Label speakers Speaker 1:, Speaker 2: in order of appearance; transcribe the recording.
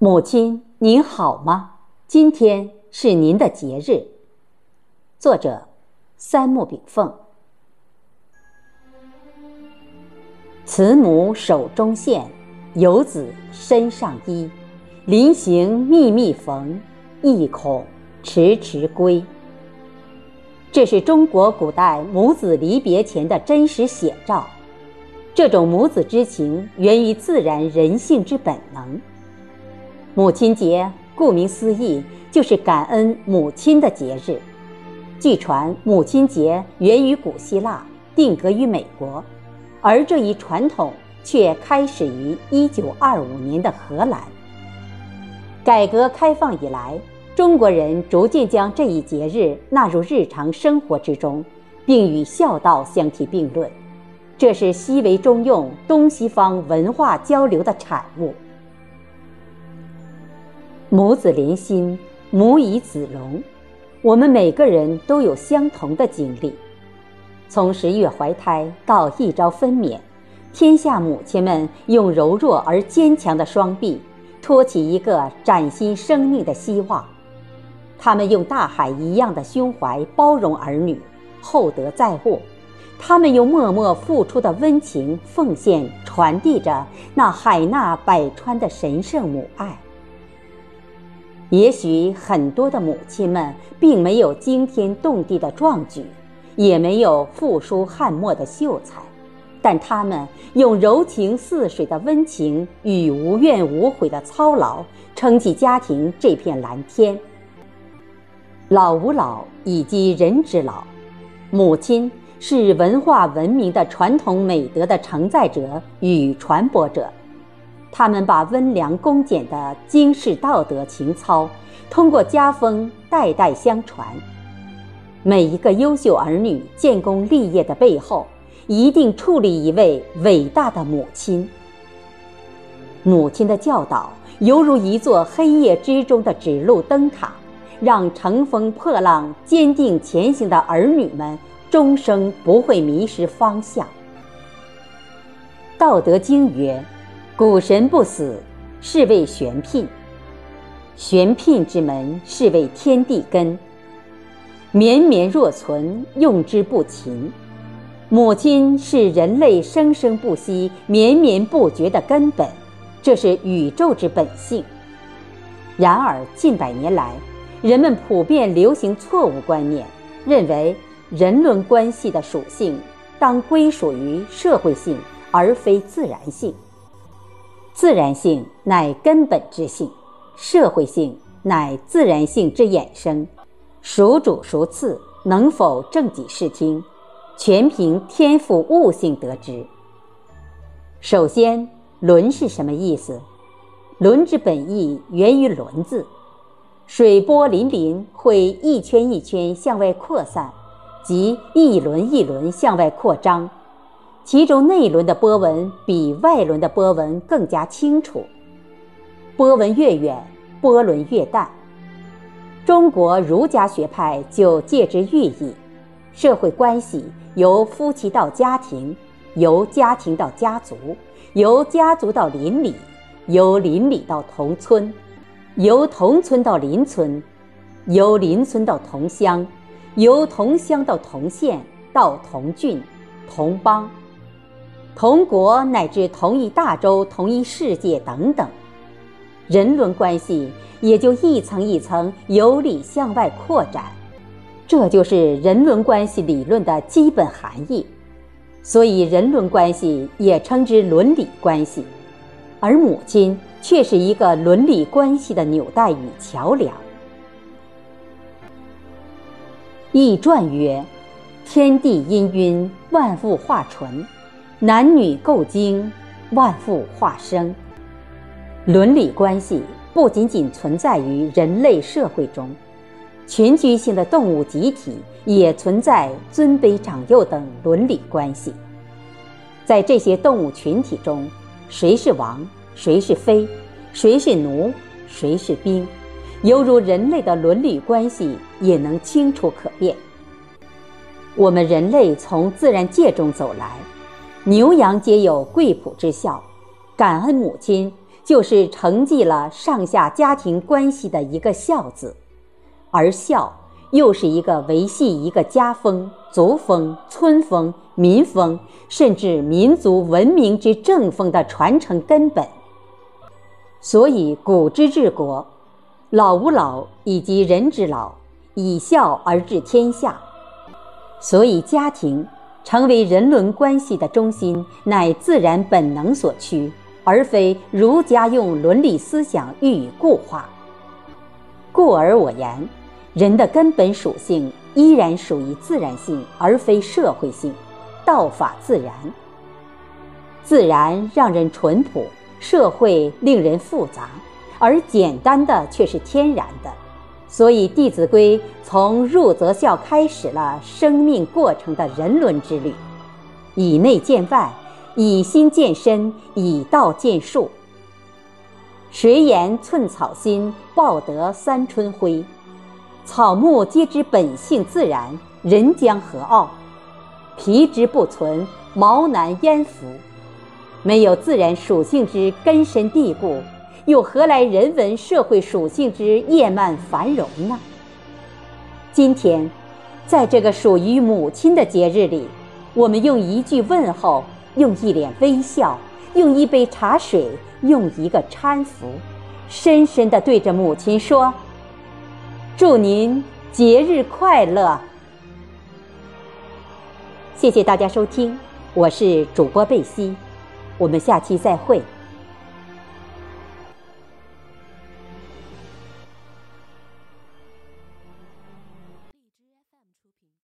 Speaker 1: 母亲，您好吗？今天是您的节日。作者：三木炳凤。慈母手中线，游子身上衣。临行密密缝，意恐迟迟归。这是中国古代母子离别前的真实写照。这种母子之情源于自然人性之本能。母亲节顾名思义就是感恩母亲的节日。据传，母亲节源于古希腊，定格于美国，而这一传统却开始于1925年的荷兰。改革开放以来，中国人逐渐将这一节日纳入日常生活之中，并与孝道相提并论。这是西为中用、东西方文化交流的产物。母子连心，母以子荣。我们每个人都有相同的经历。从十月怀胎到一朝分娩，天下母亲们用柔弱而坚强的双臂托起一个崭新生命的希望。他们用大海一样的胸怀包容儿女，厚德载物。他们用默默付出的温情奉献，传递着那海纳百川的神圣母爱。也许很多的母亲们并没有惊天动地的壮举，也没有富书翰墨的秀才，但他们用柔情似水的温情与无怨无悔的操劳，撑起家庭这片蓝天。老吾老以及人之老，母亲是文化文明的传统美德的承载者与传播者。他们把温良恭俭的经世道德情操，通过家风代代相传。每一个优秀儿女建功立业的背后，一定矗立一位伟大的母亲。母亲的教导犹如一座黑夜之中的指路灯塔，让乘风破浪、坚定前行的儿女们终生不会迷失方向。《道德经》曰。古神不死，是谓玄牝。玄牝之门，是谓天地根。绵绵若存，用之不勤。母亲是人类生生不息、绵绵不绝的根本，这是宇宙之本性。然而近百年来，人们普遍流行错误观念，认为人伦关系的属性当归属于社会性，而非自然性。自然性乃根本之性，社会性乃自然性之衍生，孰主孰次，能否正己视听，全凭天赋悟性得知。首先，“轮”是什么意思？“轮”之本意源于“轮”字，水波粼粼会一圈一圈向外扩散，即一轮一轮向外扩张。其中内轮的波纹比外轮的波纹更加清楚，波纹越远，波轮越淡。中国儒家学派就借之寓意：社会关系由夫妻到家庭，由家庭到家族，由家族到邻里，由邻里到同村，由同村到邻村，由邻村到同乡，由同乡到同县，到同郡，同邦。同国乃至同一大洲、同一世界等等，人伦关系也就一层一层由里向外扩展，这就是人伦关系理论的基本含义。所以，人伦关系也称之伦理关系，而母亲却是一个伦理关系的纽带与桥梁。易传曰：“天地氤氲，万物化纯。”男女构精，万物化生。伦理关系不仅仅存在于人类社会中，群居性的动物集体也存在尊卑长幼等伦理关系。在这些动物群体中，谁是王，谁是妃，谁是奴，谁是兵，犹如人类的伦理关系也能清楚可辨。我们人类从自然界中走来。牛羊皆有贵仆之孝，感恩母亲就是承继了上下家庭关系的一个孝字，而孝又是一个维系一个家风、族风、村风、民风，甚至民族文明之正风的传承根本。所以，古之治国，老吾老以及人之老，以孝而治天下。所以，家庭成为人伦关系的中心，乃自然本能所趋。而非儒家用伦理思想予以固化。故而我言，人的根本属性依然属于自然性，而非社会性。道法自然，自然让人淳朴，社会令人复杂，而简单的却是天然的。所以《弟子规》从入则孝开始了生命过程的人伦之旅，以内见外。以心见身，以道见术。谁言寸草心，报得三春晖？草木皆知本性自然，人将何傲？皮之不存，毛难焉服？没有自然属性之根深蒂固，又何来人文社会属性之叶漫繁荣呢？今天，在这个属于母亲的节日里，我们用一句问候。用一脸微笑，用一杯茶水，用一个搀扶，深深地对着母亲说：“祝您节日快乐。”谢谢大家收听，我是主播贝西，我们下期再会。